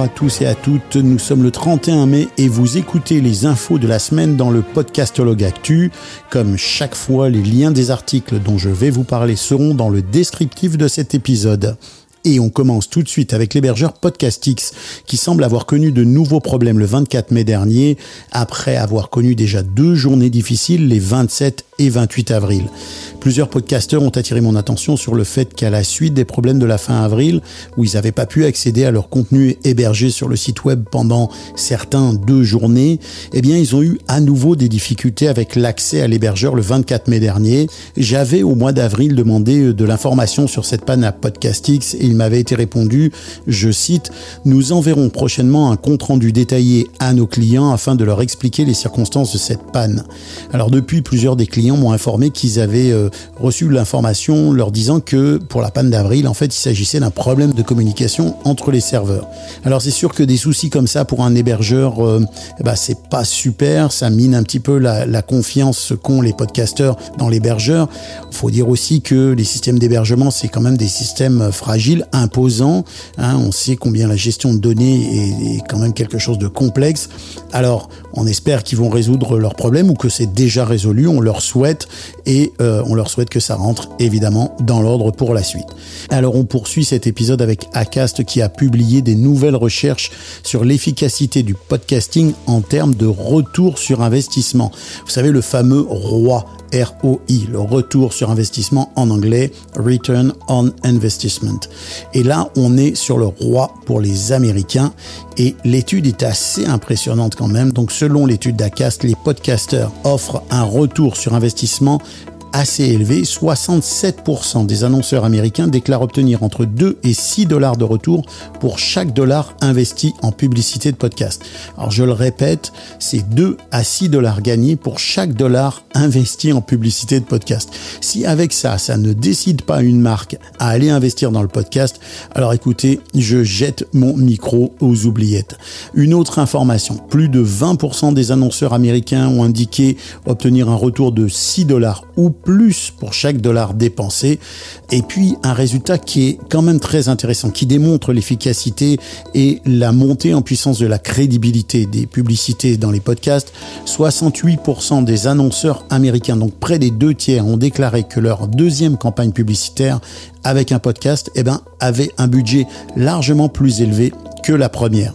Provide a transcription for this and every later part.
À tous et à toutes, nous sommes le 31 mai et vous écoutez les infos de la semaine dans le podcastologue Actu. Comme chaque fois, les liens des articles dont je vais vous parler seront dans le descriptif de cet épisode. Et on commence tout de suite avec l'hébergeur Podcastix, qui semble avoir connu de nouveaux problèmes le 24 mai dernier, après avoir connu déjà deux journées difficiles les 27 et 28 avril. Plusieurs podcasteurs ont attiré mon attention sur le fait qu'à la suite des problèmes de la fin avril, où ils n'avaient pas pu accéder à leur contenu hébergé sur le site web pendant certains deux journées, eh bien ils ont eu à nouveau des difficultés avec l'accès à l'hébergeur le 24 mai dernier. J'avais au mois d'avril demandé de l'information sur cette panne à Podcastix et il m'avait été répondu, je cite, Nous enverrons prochainement un compte-rendu détaillé à nos clients afin de leur expliquer les circonstances de cette panne. Alors depuis, plusieurs des clients m'ont informé qu'ils avaient euh, reçu l'information leur disant que pour la panne d'avril, en fait, il s'agissait d'un problème de communication entre les serveurs. Alors c'est sûr que des soucis comme ça pour un hébergeur, ben, c'est pas super, ça mine un petit peu la, la confiance qu'ont les podcasteurs dans l'hébergeur. Il faut dire aussi que les systèmes d'hébergement, c'est quand même des systèmes fragiles imposant. Hein, on sait combien la gestion de données est, quand même quelque chose de complexe. Alors, on espère qu'ils vont résoudre leurs problèmes ou que c'est déjà résolu. On leur souhaite et euh, on leur souhaite que ça rentre évidemment dans l'ordre pour la suite. Alors, on poursuit cet épisode avec Acast qui a publié des nouvelles recherches sur l'efficacité du podcasting en termes de retour sur investissement. Vous savez, le fameux roi ROI, le retour sur investissement en anglais, Return on Investment. Et là, on est sur le roi pour les Américains et l'étude est assez impressionnante quand même. Selon l'étude d'Acast, les podcasters offrent un retour sur investissement assez élevé. 67% des annonceurs américains déclarent obtenir entre 2 et 6 dollars de retour pour chaque dollar investi en publicité de podcast. Alors je le répète, c'est 2 à 6 dollars gagnés pour chaque dollar investi en publicité de podcast. Si avec ça, ça ne décide pas une marque à aller investir dans le podcast, alors écoutez, je jette mon micro aux oubliettes. Une autre information, plus de 20% des annonceurs américains ont indiqué obtenir un retour de 6 dollars ou plus pour chaque dollar dépensé. Et puis un résultat qui est quand même très intéressant, qui démontre l'efficacité et la montée en puissance de la crédibilité des publicités dans les podcasts. 68% des annonceurs américains, donc près des deux tiers, ont déclaré que leur deuxième campagne publicitaire avec un podcast, eh ben, avait un budget largement plus élevé que la première.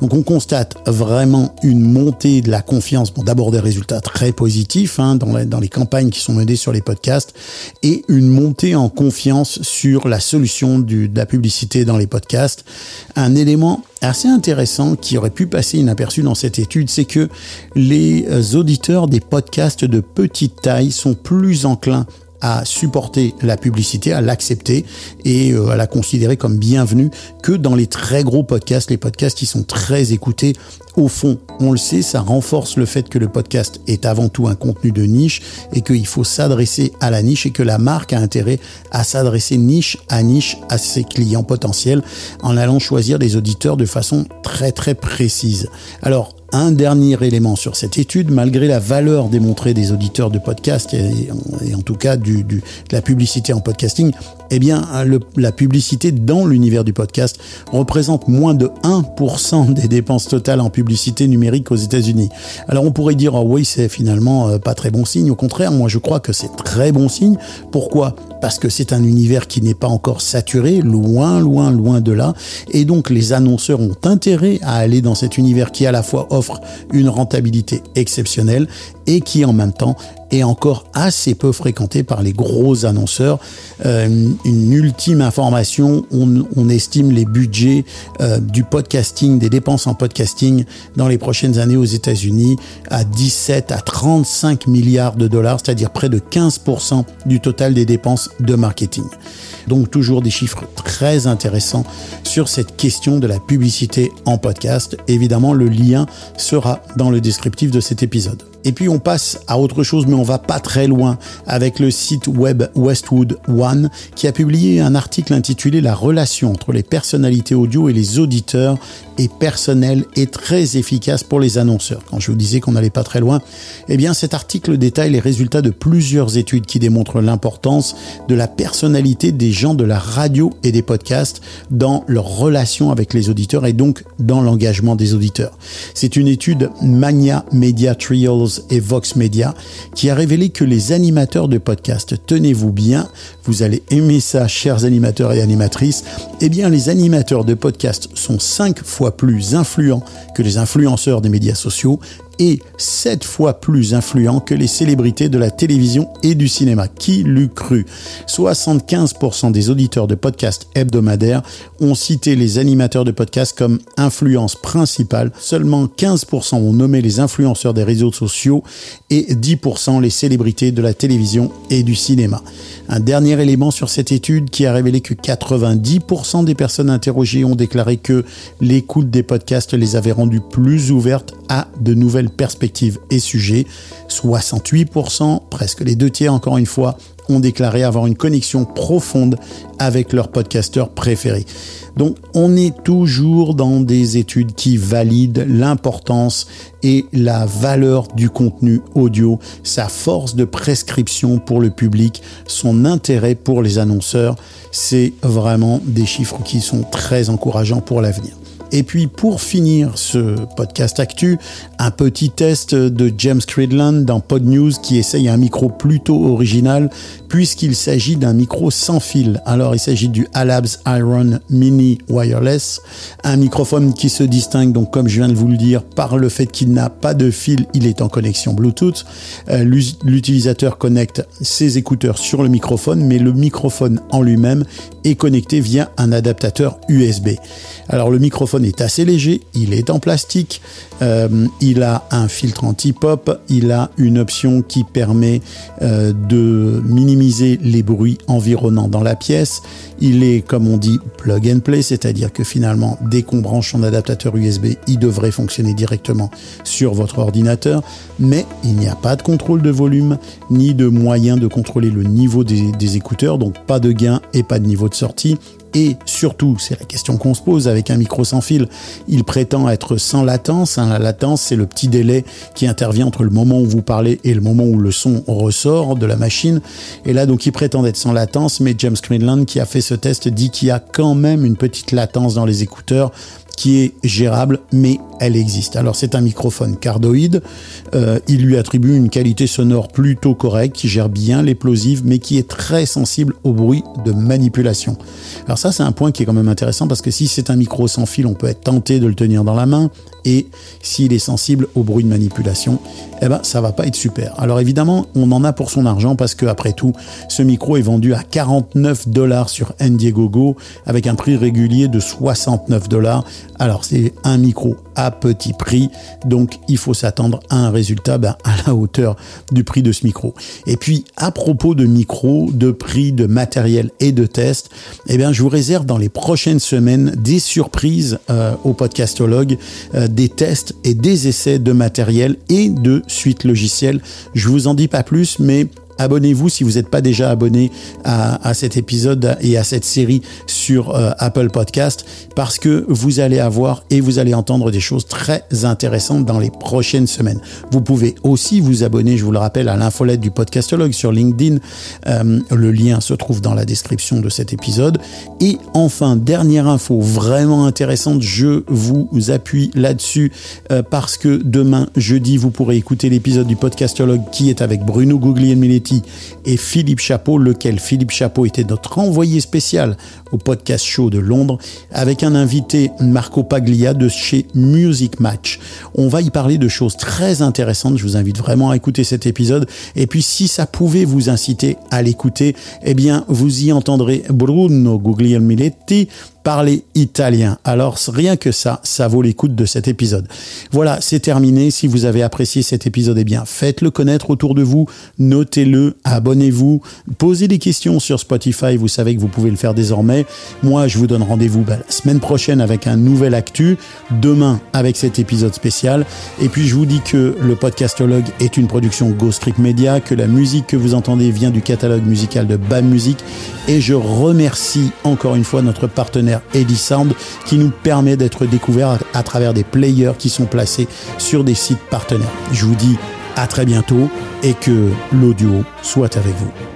Donc on constate vraiment une montée de la confiance, bon, d'abord des résultats très positifs hein, dans, dans les campagnes qui sont menées sur les podcasts, et une montée en confiance sur la solution de la publicité dans les podcasts. Un élément assez intéressant qui aurait pu passer inaperçu dans cette étude, c'est que les euh, auditeurs des podcasts de petite taille sont plus enclins à supporter la publicité, à l'accepter et euh, à la considérer comme bienvenue que dans les très gros podcasts, les podcasts qui sont très écoutés. Au fond, on le sait, ça renforce le fait que le podcast est avant tout un contenu de niche et qu'il faut s'adresser à la niche et que la marque a intérêt à s'adresser niche à niche à ses clients potentiels en allant choisir des auditeurs de façon très très précise. Alors, un dernier élément sur cette étude, malgré la valeur démontrée des auditeurs de podcast et, en tout cas de la publicité en podcasting, eh bien, le, la publicité dans l'univers du podcast représente moins de 1% des dépenses totales en publicité numérique aux États-Unis. Alors, on pourrait dire, oh oui, c'est finalement euh, pas très bon signe. Au contraire, moi, je crois que c'est très bon signe. Pourquoi? Parce que c'est un univers qui n'est pas encore saturé, loin, loin, loin de là. Et donc, les annonceurs ont intérêt à aller dans cet univers qui, à la fois, offre une rentabilité exceptionnelle et qui en même temps est encore assez peu fréquenté par les gros annonceurs. Euh, une ultime information, on, on estime les budgets euh, du podcasting, des dépenses en podcasting dans les prochaines années aux États-Unis à 17 à 35 milliards de dollars, c'est-à-dire près de 15% du total des dépenses de marketing. Donc toujours des chiffres très intéressants sur cette question de la publicité en podcast. Évidemment, le lien sera dans le descriptif de cet épisode. Et puis on passe à autre chose, mais on va pas très loin avec le site web Westwood One qui a publié un article intitulé La relation entre les personnalités audio et les auditeurs est personnelle et très efficace pour les annonceurs. Quand je vous disais qu'on n'allait pas très loin, eh bien cet article détaille les résultats de plusieurs études qui démontrent l'importance de la personnalité des gens de la radio et des podcasts dans leur relation avec les auditeurs et donc dans l'engagement des auditeurs. C'est une étude Mania Media Trials et Vox Media qui a révélé que les animateurs de podcasts, tenez-vous bien, vous allez aimer ça, chers animateurs et animatrices, eh bien les animateurs de podcasts sont cinq fois plus influents que les influenceurs des médias sociaux et 7 fois plus influents que les célébrités de la télévision et du cinéma. Qui l'eût cru? 75% des auditeurs de podcasts hebdomadaires ont cité les animateurs de podcasts comme influence principale. Seulement 15% ont nommé les influenceurs des réseaux sociaux et 10% les célébrités de la télévision et du cinéma. Un dernier élément sur cette étude qui a révélé que 90% des personnes interrogées ont déclaré que l'écoute des podcasts les avait rendues plus ouvertes à de nouvelles perspectives et sujets. 68%, presque les deux tiers encore une fois, ont déclaré avoir une connexion profonde avec leur podcasteur préféré. Donc on est toujours dans des études qui valident l'importance et la valeur du contenu audio, sa force de prescription pour le public, son intérêt pour les annonceurs. C'est vraiment des chiffres qui sont très encourageants pour l'avenir. Et puis pour finir ce podcast actu, un petit test de James Cridland dans Pod News qui essaye un micro plutôt original puisqu'il s'agit d'un micro sans fil. Alors il s'agit du Alabs Iron Mini Wireless, un microphone qui se distingue donc comme je viens de vous le dire par le fait qu'il n'a pas de fil, il est en connexion Bluetooth. Euh, l'utilisateur connecte ses écouteurs sur le microphone mais le microphone en lui-même est connecté via un adaptateur USB. Alors le microphone est assez léger, il est en plastique, euh, il a un filtre anti-pop, il a une option qui permet euh, de minimiser les bruits environnants dans la pièce. Il est, comme on dit, plug and play, c'est-à-dire que finalement, dès qu'on branche son adaptateur USB, il devrait fonctionner directement sur votre ordinateur. Mais il n'y a pas de contrôle de volume, ni de moyen de contrôler le niveau des, des écouteurs, donc pas de gain et pas de niveau de sortie. Et surtout, c'est la question qu'on se pose avec un micro sans fil, il prétend être sans latence. Hein, la latence, c'est le petit délai qui intervient entre le moment où vous parlez et le moment où le son ressort de la machine. Et là, donc, il prétend être sans latence, mais James Greenland, qui a fait ce test, dit qu'il y a quand même une petite latence dans les écouteurs qui est gérable, mais elle existe. Alors c'est un microphone cardoïde, euh, il lui attribue une qualité sonore plutôt correcte, qui gère bien l'explosive, mais qui est très sensible au bruit de manipulation. Alors ça c'est un point qui est quand même intéressant parce que si c'est un micro sans fil, on peut être tenté de le tenir dans la main, et s'il est sensible au bruit de manipulation, eh ben ça va pas être super. Alors évidemment, on en a pour son argent parce que après tout, ce micro est vendu à 49 dollars sur Indiegogo avec un prix régulier de 69 dollars. Alors c'est un micro à petit prix, donc il faut s'attendre à un résultat ben, à la hauteur du prix de ce micro. Et puis à propos de micro, de prix, de matériel et de tests, eh bien je vous réserve dans les prochaines semaines des surprises euh, au podcastologue, euh, des tests et des essais de matériel et de suites logicielles. Je vous en dis pas plus, mais abonnez-vous si vous n'êtes pas déjà abonné à, cet épisode et à cette série sur euh, Apple Podcast parce que vous allez avoir et vous allez entendre des choses très intéressantes dans les prochaines semaines. Vous pouvez aussi vous abonner, je vous le rappelle, à l'infolette du podcastologue sur LinkedIn. Euh, le lien se trouve dans la description de cet épisode. Et enfin, dernière info vraiment intéressante, je vous appuie là-dessus euh, parce que demain, jeudi, vous pourrez écouter l'épisode du podcastologue qui est avec Bruno Guglielminetti et Philippe Chapeau, lequel Philippe Chapeau était notre envoyé spécial au podcast show de Londres, avec un invité Marco Paglia de chez Music Match. On va y parler de choses très intéressantes. Je vous invite vraiment à écouter cet épisode. Et puis, si ça pouvait vous inciter à l'écouter, eh bien, vous y entendrez Bruno Guglielminetti parler italien. Alors rien que ça, ça vaut l'écoute de cet épisode. Voilà, c'est terminé. Si vous avez apprécié cet épisode, eh bien faites-le connaître autour de vous, notez-le, abonnez-vous, posez des questions sur Spotify, vous savez que vous pouvez le faire désormais. Moi, je vous donne rendez-vous bah, la semaine prochaine avec un nouvel actu, demain avec cet épisode spécial. Et puis je vous dis que le podcastologue est une production Ghost Media, que la musique que vous entendez vient du catalogue musical de BAM Music et je remercie encore une fois notre partenaire Sound qui nous permet d'être découverts à travers des players qui sont placés sur des sites partenaires. Je vous dis à très bientôt et que l'audio soit avec vous.